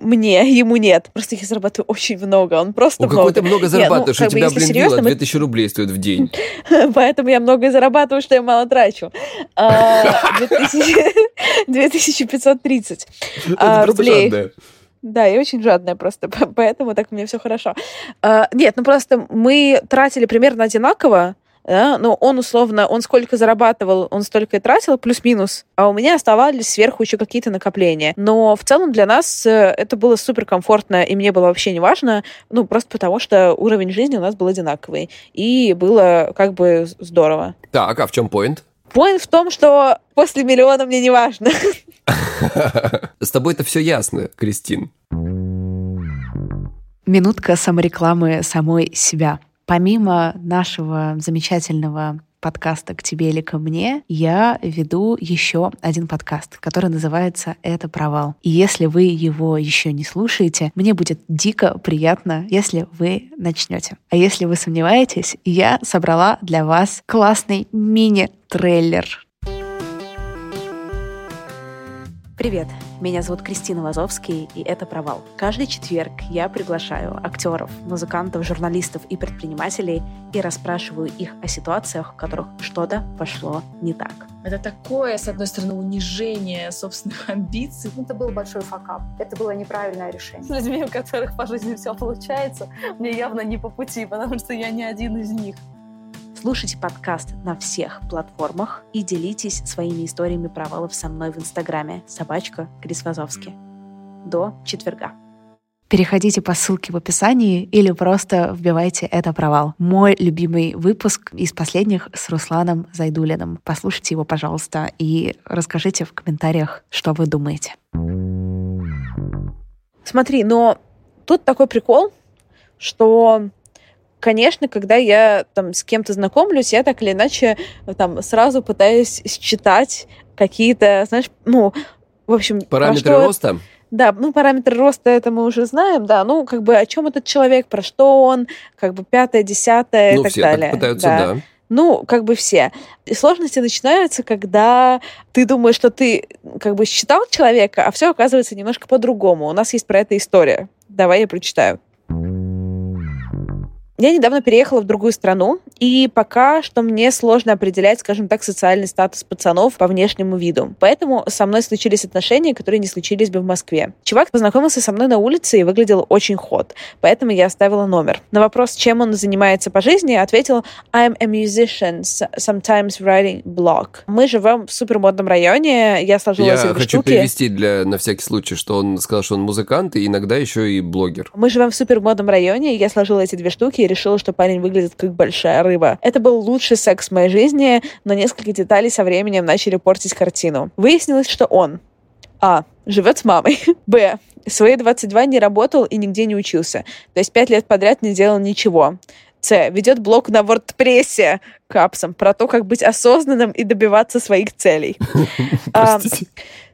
мне, ему нет. Просто я зарабатываю очень много. Он просто Ну, какой ты много. много ну, зарабатываешь, как у бы, тебя, если блин, серьезно, вилла мы- 2000 рублей стоит в день. Поэтому я много зарабатываю, что я мало трачу. А, 2000 2530 Ты а, просто рублей. Да, я очень жадная просто, по- поэтому так у меня все хорошо. А, Нет, ну просто мы тратили примерно одинаково, да, но он условно, он сколько зарабатывал, он столько и тратил, плюс-минус, а у меня оставались сверху еще какие-то накопления. Но в целом для нас э, это было супер комфортно, и мне было вообще не важно, ну, просто потому что уровень жизни у нас был одинаковый, и было как бы здорово. Так, а в чем поинт? Поинт в том, что после миллиона мне не важно. С тобой-то все ясно, Кристин. Минутка саморекламы самой себя. Помимо нашего замечательного подкаста «К тебе или ко мне», я веду еще один подкаст, который называется «Это провал». И если вы его еще не слушаете, мне будет дико приятно, если вы начнете. А если вы сомневаетесь, я собрала для вас классный мини-трейлер Привет, меня зовут Кристина Вазовский, и это «Провал». Каждый четверг я приглашаю актеров, музыкантов, журналистов и предпринимателей и расспрашиваю их о ситуациях, в которых что-то пошло не так. Это такое, с одной стороны, унижение собственных амбиций. Это был большой факап. Это было неправильное решение. с людьми, у которых по жизни все получается, мне явно не по пути, потому что я не один из них. Слушайте подкаст на всех платформах и делитесь своими историями провалов со мной в Инстаграме. Собачка Крис Вазовский. До четверга. Переходите по ссылке в описании или просто вбивайте «Это провал». Мой любимый выпуск из последних с Русланом Зайдулиным. Послушайте его, пожалуйста, и расскажите в комментариях, что вы думаете. Смотри, но тут такой прикол, что, конечно, когда я там с кем-то знакомлюсь, я так или иначе там сразу пытаюсь считать какие-то, знаешь, ну, в общем, Параметры что- роста? Да, ну, параметры роста это мы уже знаем, да, ну, как бы о чем этот человек, про что он, как бы пятое, десятое и Ну, так все далее. так пытаются, да. да. Ну, как бы все. И сложности начинаются, когда ты думаешь, что ты как бы считал человека, а все оказывается немножко по-другому. У нас есть про это история. Давай я прочитаю. Я недавно переехала в другую страну, и пока что мне сложно определять, скажем так, социальный статус пацанов по внешнему виду. Поэтому со мной случились отношения, которые не случились бы в Москве. Чувак познакомился со мной на улице и выглядел очень ход, поэтому я оставила номер. На вопрос, чем он занимается по жизни, ответил I'm a musician, sometimes writing blog. Мы живем в супермодном районе, я сложила Я эти две хочу штуки. перевести для, на всякий случай, что он сказал, что он музыкант и иногда еще и блогер. Мы живем в супермодном районе, я сложила эти две штуки и решила, что парень выглядит как большая рыба. Это был лучший секс в моей жизни, но несколько деталей со временем начали портить картину. Выяснилось, что он А. Живет с мамой. Б. Свои 22 не работал и нигде не учился. То есть пять лет подряд не делал ничего. С. Ведет блог на WordPress капсом про то, как быть осознанным и добиваться своих целей. А, Простите.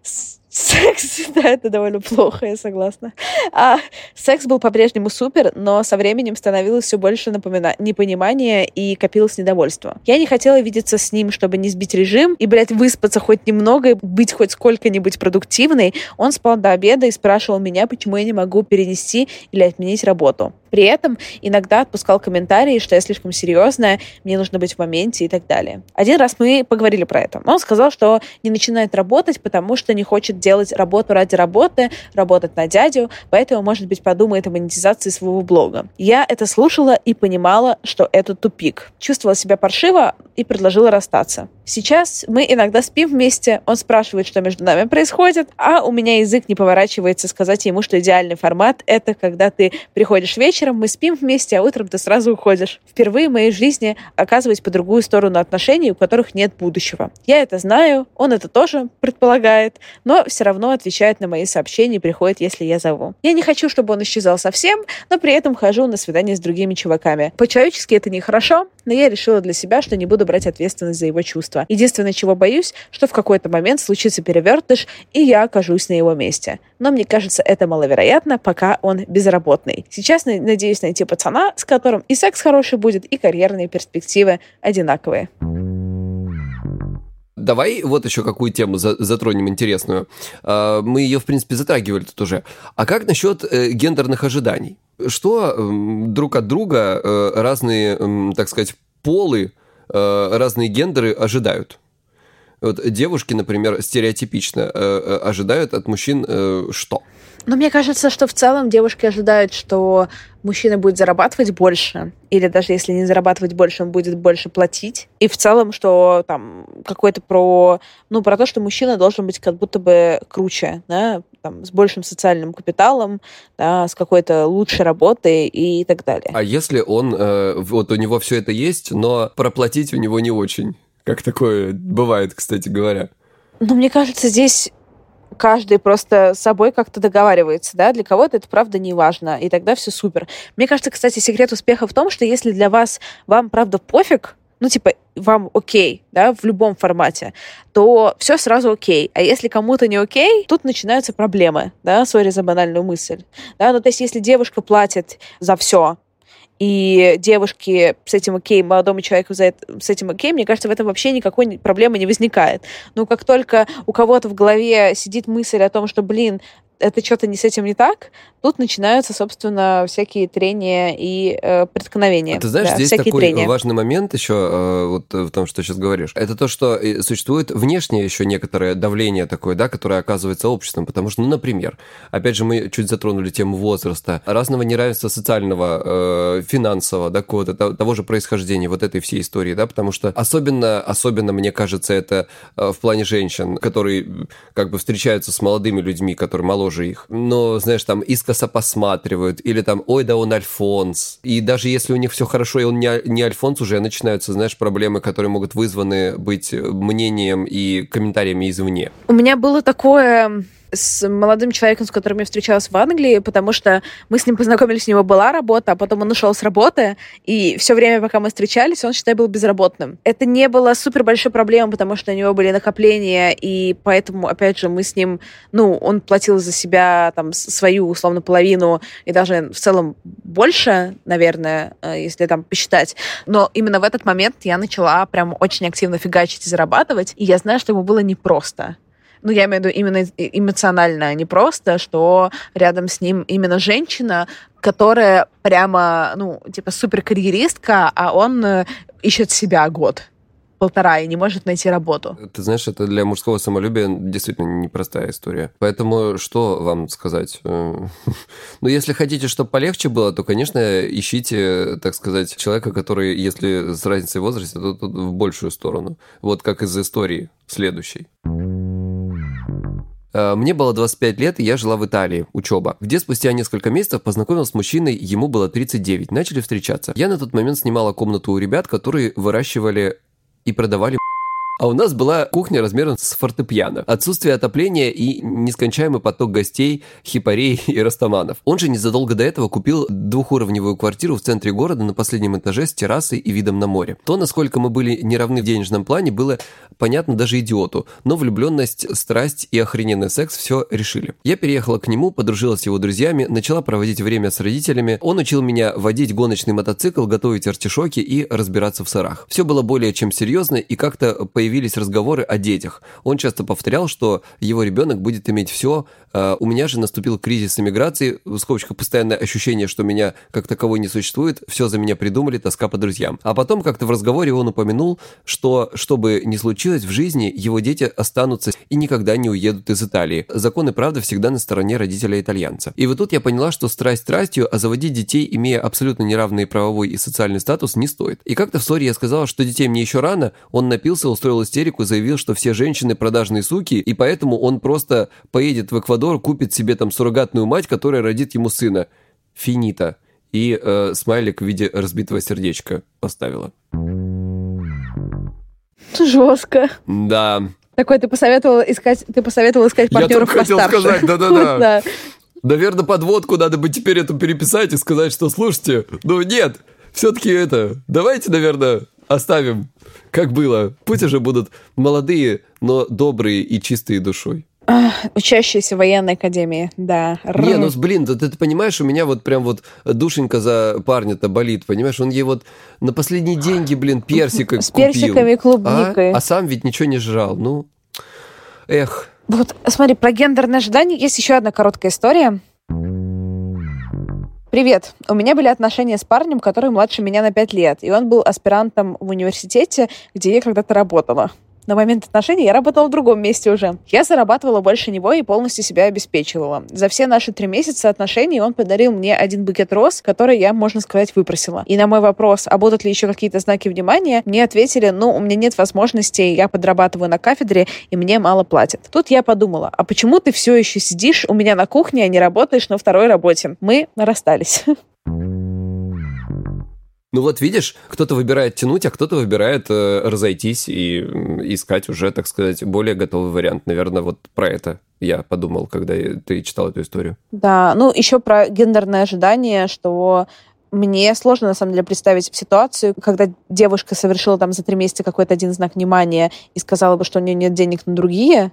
с- Секс, да, это довольно плохо, я согласна. А, секс был по-прежнему супер, но со временем становилось все больше напомина- непонимания и копилось недовольство. Я не хотела видеться с ним, чтобы не сбить режим и, блядь, выспаться хоть немного и быть хоть сколько-нибудь продуктивной. Он спал до обеда и спрашивал меня, почему я не могу перенести или отменить работу. При этом иногда отпускал комментарии, что я слишком серьезная, мне нужно быть в моменте и так далее. Один раз мы поговорили про это. Он сказал, что не начинает работать, потому что не хочет делать работу ради работы, работать на дядю, поэтому, может быть, подумает о монетизации своего блога. Я это слушала и понимала, что это тупик. Чувствовала себя паршиво и предложила расстаться. Сейчас мы иногда спим вместе, он спрашивает, что между нами происходит, а у меня язык не поворачивается сказать ему, что идеальный формат — это когда ты приходишь вечером, мы спим вместе, а утром ты сразу уходишь. Впервые в моей жизни оказываюсь по другую сторону отношений, у которых нет будущего. Я это знаю, он это тоже предполагает, но все равно отвечает на мои сообщения и приходит, если я зову. Я не хочу, чтобы он исчезал совсем, но при этом хожу на свидание с другими чуваками. По-человечески это нехорошо, но я решила для себя, что не буду брать ответственность за его чувства. Единственное, чего боюсь, что в какой-то момент случится перевертыш, и я окажусь на его месте. Но мне кажется, это маловероятно, пока он безработный. Сейчас надеюсь найти пацана, с которым и секс хороший будет, и карьерные перспективы одинаковые. Давай вот еще какую тему затронем интересную. А, мы ее, в принципе, затрагивали тут уже. А как насчет э, гендерных ожиданий? Что друг от друга э, разные, так сказать, полы, разные гендеры ожидают? Вот девушки, например, стереотипично ожидают от мужчин что? Но мне кажется, что в целом девушки ожидают, что мужчина будет зарабатывать больше, или даже если не зарабатывать больше, он будет больше платить. И в целом, что там какой-то про, ну, про то, что мужчина должен быть как будто бы круче, да, там, с большим социальным капиталом, да, с какой-то лучшей работой и так далее. А если он, э, вот у него все это есть, но проплатить у него не очень? Как такое бывает, кстати говоря? Ну, мне кажется, здесь каждый просто с собой как-то договаривается, да, для кого-то это правда не важно, и тогда все супер. Мне кажется, кстати, секрет успеха в том, что если для вас, вам правда пофиг, ну, типа, вам окей, да, в любом формате, то все сразу окей. А если кому-то не окей, тут начинаются проблемы, да, сори за банальную мысль. Да, ну, то есть, если девушка платит за все, и девушки с этим окей, молодому человеку за это, с этим окей, мне кажется, в этом вообще никакой проблемы не возникает. Но как только у кого-то в голове сидит мысль о том, что, блин, это что-то не с этим не так, тут начинаются, собственно, всякие трения и э, преткновения. А ты знаешь, да, здесь такой трения. важный момент еще, э, вот в том, что сейчас говоришь, это то, что э, существует внешнее еще некоторое давление такое, да, которое оказывается обществом, потому что, ну, например, опять же, мы чуть затронули тему возраста, разного неравенства социального, э, финансового, да, какого-то того же происхождения, вот этой всей истории, да, потому что особенно, особенно, мне кажется, это э, в плане женщин, которые как бы встречаются с молодыми людьми, которые моложе моложе их. Но, знаешь, там искоса посматривают, или там, ой, да он Альфонс. И даже если у них все хорошо, и он не, не Альфонс, уже начинаются, знаешь, проблемы, которые могут вызваны быть мнением и комментариями извне. У меня было такое с молодым человеком, с которым я встречалась в Англии, потому что мы с ним познакомились, у него была работа, а потом он ушел с работы, и все время, пока мы встречались, он, считай, был безработным. Это не было супер большой проблемой, потому что у него были накопления, и поэтому, опять же, мы с ним, ну, он платил за себя там свою, условно, половину, и даже в целом больше, наверное, э, если там посчитать. Но именно в этот момент я начала прям очень активно фигачить и зарабатывать, и я знаю, что ему было непросто ну, я имею в виду именно эмоционально, а не просто, что рядом с ним именно женщина, которая прямо, ну, типа суперкарьеристка, а он э, ищет себя год полтора и не может найти работу. Ты знаешь, это для мужского самолюбия действительно непростая история. Поэтому что вам сказать? Э, ну, если хотите, чтобы полегче было, то, конечно, ищите, так сказать, человека, который, если с разницей в возрасте, то, то в большую сторону. Вот как из истории следующей. Э, мне было 25 лет, и я жила в Италии, учеба, где спустя несколько месяцев познакомился с мужчиной, ему было 39, начали встречаться. Я на тот момент снимала комнату у ребят, которые выращивали и продавали а у нас была кухня размером с фортепиано. Отсутствие отопления и нескончаемый поток гостей, хипарей и растаманов. Он же незадолго до этого купил двухуровневую квартиру в центре города на последнем этаже с террасой и видом на море. То, насколько мы были неравны в денежном плане, было понятно даже идиоту, но влюбленность, страсть и охрененный секс все решили. Я переехала к нему, подружилась с его друзьями, начала проводить время с родителями. Он учил меня водить гоночный мотоцикл, готовить артишоки и разбираться в сырах. Все было более чем серьезно, и как-то появилось появились разговоры о детях. Он часто повторял, что его ребенок будет иметь все. А, у меня же наступил кризис иммиграции, в скобочках постоянное ощущение, что меня как таковой не существует, все за меня придумали, тоска по друзьям. А потом как-то в разговоре он упомянул, что, что бы ни случилось в жизни, его дети останутся и никогда не уедут из Италии. Закон и правда всегда на стороне родителя-итальянца. И вот тут я поняла, что страсть страстью, а заводить детей, имея абсолютно неравный правовой и социальный статус, не стоит. И как-то в ссоре я сказала, что детей мне еще рано, он напился, устроил истерику, заявил, что все женщины продажные суки, и поэтому он просто поедет в Эквадор, купит себе там суррогатную мать, которая родит ему сына. Финита. И э, смайлик в виде разбитого сердечка поставила. Жестко. Да. Такой ты посоветовал искать, ты посоветовал искать Я партнеров только хотел сказать, да-да-да. Да. Наверное, подводку надо бы теперь эту переписать и сказать, что слушайте, ну нет, все-таки это, давайте, наверное, оставим, как было. Пусть уже будут молодые, но добрые и чистые душой. Ах, Учащиеся военной академии, да. Не, ну блин, ты, ты понимаешь, у меня вот прям вот душенька за парня-то болит, понимаешь? Он ей вот на последние деньги, блин, персика С купил. персиками и клубникой. А? а сам ведь ничего не жрал. Ну, эх. Вот, смотри, про гендерное ожидание есть еще одна короткая история. Привет. У меня были отношения с парнем, который младше меня на 5 лет, и он был аспирантом в университете, где я когда-то работала. На момент отношений я работала в другом месте уже. Я зарабатывала больше него и полностью себя обеспечивала. За все наши три месяца отношений он подарил мне один букет роз, который я, можно сказать, выпросила. И на мой вопрос, а будут ли еще какие-то знаки внимания, мне ответили, ну, у меня нет возможности, я подрабатываю на кафедре, и мне мало платят. Тут я подумала, а почему ты все еще сидишь у меня на кухне, а не работаешь на второй работе? Мы расстались. Ну вот видишь, кто-то выбирает тянуть, а кто-то выбирает э, разойтись и искать уже, так сказать, более готовый вариант. Наверное, вот про это я подумал, когда ты читал эту историю. Да, ну еще про гендерное ожидание, что мне сложно, на самом деле, представить ситуацию, когда девушка совершила там за три месяца какой-то один знак внимания и сказала бы, что у нее нет денег на другие,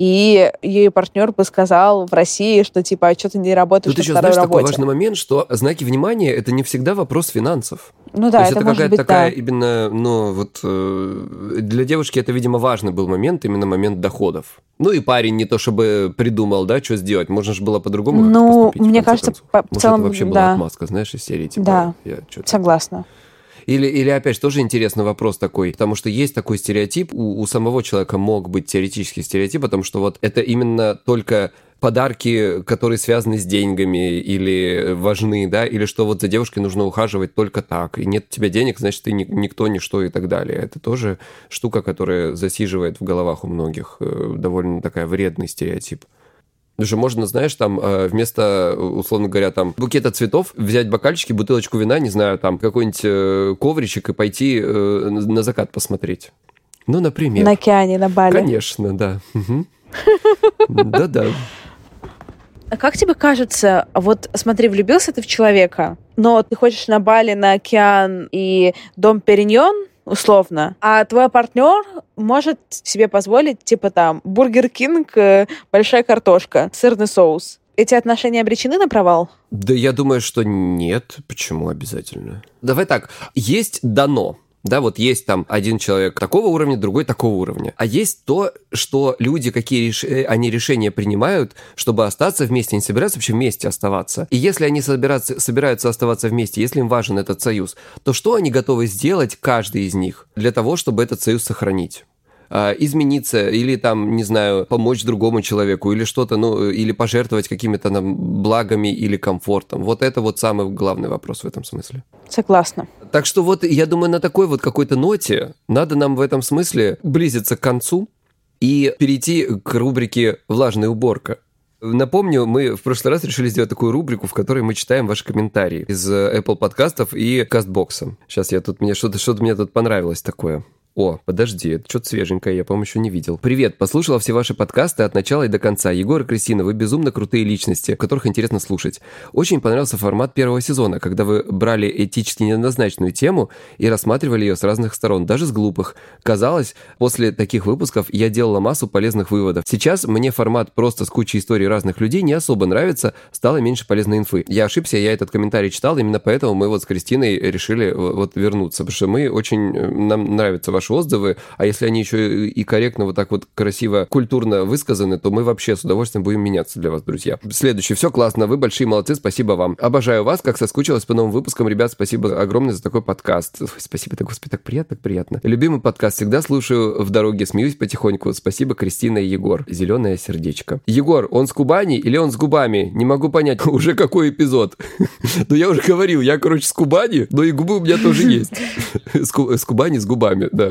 и ее партнер бы сказал в России, что типа, а что ты не работаешь Тут на еще, второй знаешь, такой работе? важный момент, что знаки внимания это не всегда вопрос финансов. Ну То да, есть это, это, какая-то такая да. именно, ну вот э, для девушки это, видимо, важный был момент, именно момент доходов. Ну и парень не то чтобы придумал, да, что сделать, можно же было по-другому Ну, поступить, в мне кажется, концов. по- в Может, целом, это вообще была да. отмазка, знаешь, из серии, типа, Да. я Согласна. Или, или опять же, тоже интересный вопрос такой, потому что есть такой стереотип, у, у самого человека мог быть теоретический стереотип, потому что вот это именно только подарки, которые связаны с деньгами или важны, да, или что вот за девушкой нужно ухаживать только так, и нет у тебя денег, значит, ты ни- никто, ничто и так далее. Это тоже штука, которая засиживает в головах у многих, э, довольно такая вредный стереотип. Даже можно, знаешь, там э, вместо, условно говоря, там букета цветов взять бокальчики, бутылочку вина, не знаю, там какой-нибудь э, ковричек и пойти э, на закат посмотреть. Ну, например. На океане, на Бали. Конечно, да. Да-да. А как тебе кажется, вот смотри, влюбился ты в человека, но ты хочешь на Бали, на океан и Dom Pérignon, условно, а твой партнер может себе позволить, типа там, Burger King, э, большая картошка, сырный соус. Эти отношения обречены на провал? Да я думаю, что нет. Почему обязательно? Давай так, есть дано. Да, вот есть там один человек такого уровня, другой такого уровня. А есть то, что люди, какие реш- э, они решения принимают, чтобы остаться вместе, они собираются вообще вместе оставаться. И если они собираются, собираются оставаться вместе, если им важен этот союз, то что они готовы сделать, каждый из них, для того, чтобы этот союз сохранить? А, измениться или там, не знаю, помочь другому человеку или что-то, ну, или пожертвовать какими-то нам благами или комфортом. Вот это вот самый главный вопрос в этом смысле. Согласна. Так что вот, я думаю, на такой вот какой-то ноте надо нам в этом смысле близиться к концу и перейти к рубрике «Влажная уборка». Напомню, мы в прошлый раз решили сделать такую рубрику, в которой мы читаем ваши комментарии из э, Apple подкастов и кастбокса. Сейчас я тут, мне что-то что мне тут понравилось такое. О, подожди, это что-то свеженькое, я, по-моему, еще не видел. Привет, послушала все ваши подкасты от начала и до конца. Егор и Кристина, вы безумно крутые личности, которых интересно слушать. Очень понравился формат первого сезона, когда вы брали этически неоднозначную тему и рассматривали ее с разных сторон, даже с глупых. Казалось, после таких выпусков я делала массу полезных выводов. Сейчас мне формат просто с кучей историй разных людей не особо нравится, стало меньше полезной инфы. Я ошибся, я этот комментарий читал, именно поэтому мы вот с Кристиной решили э, вот вернуться, потому что мы очень, э, нам нравится ваш ваши отзывы, а если они еще и корректно, вот так вот красиво, культурно высказаны, то мы вообще с удовольствием будем меняться для вас, друзья. Следующий. Все классно, вы большие молодцы, спасибо вам. Обожаю вас, как соскучилась по новым выпускам. Ребят, спасибо огромное за такой подкаст. Ой, спасибо, так, господи, так приятно, так приятно. Любимый подкаст, всегда слушаю в дороге, смеюсь потихоньку. Спасибо, Кристина и Егор. Зеленое сердечко. Егор, он с Кубани или он с губами? Не могу понять, уже какой эпизод. Ну, я уже говорил, я, короче, с Кубани, но и губы у меня тоже есть. С Кубани, с губами, да.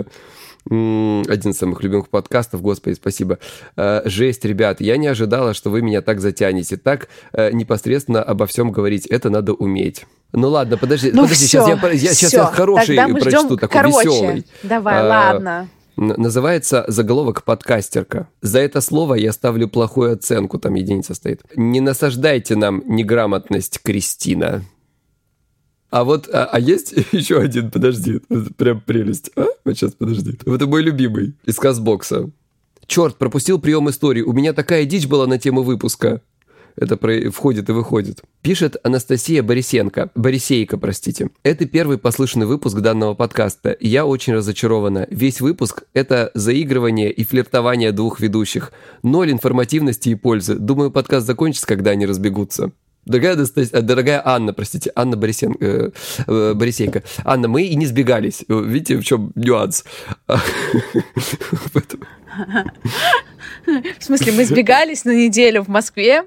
Один из самых любимых подкастов, господи, спасибо. Э, жесть, ребят, я не ожидала, что вы меня так затянете. Так э, непосредственно обо всем говорить, это надо уметь. Ну ладно, подожди, ну подожди, все, сейчас я, я, сейчас я хороший прочту, такой короче. веселый. Давай, А, ладно. Называется заголовок подкастерка. За это слово я ставлю плохую оценку, там единица стоит. Не насаждайте нам неграмотность, Кристина. А вот, а, а есть еще один, подожди, это прям прелесть. А? Вот сейчас, подожди. Это мой любимый из Казбокса. Черт, пропустил прием истории. У меня такая дичь была на тему выпуска. Это про... входит и выходит. Пишет Анастасия Борисенко. Борисейка, простите. Это первый послышанный выпуск данного подкаста. Я очень разочарована. Весь выпуск – это заигрывание и флиртование двух ведущих. Ноль информативности и пользы. Думаю, подкаст закончится, когда они разбегутся. Дорогая, э, дорогая Анна, простите, Анна Борисенко, э, э, Борисейко. Анна, мы и не сбегались. Видите, в чем нюанс? В смысле, мы сбегались на неделю в Москве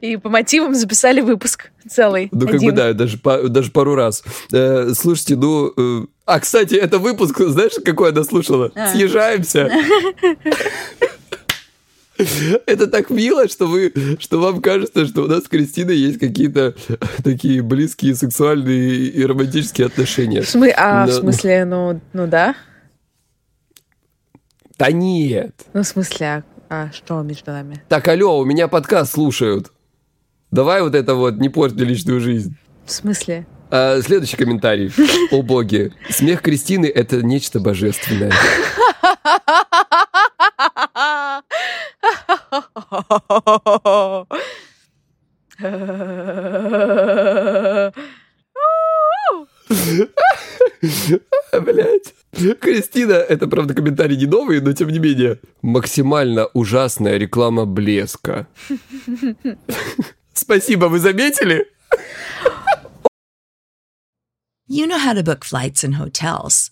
и по мотивам записали выпуск целый. Ну, как бы, да, даже, даже пару раз. Э, слушайте, ну... э, а, кстати, это выпуск, знаешь, какой она слушала? А. Съезжаемся. Это так мило, что вы, что вам кажется, что у нас с Кристиной есть какие-то такие близкие сексуальные и романтические отношения. В смы- а, в Да. смысле, ну, ну да. Да нет. Ну, в смысле, а, а что между нами? Так, алло, у меня подкаст слушают. Давай вот это вот, не порти личную жизнь. В смысле? А, следующий комментарий. О боги. Смех Кристины – это нечто божественное. Блять. Кристина, это, правда, комментарий не новый, но тем не менее. Максимально ужасная реклама блеска. Спасибо, вы заметили? You know how to book flights and hotels.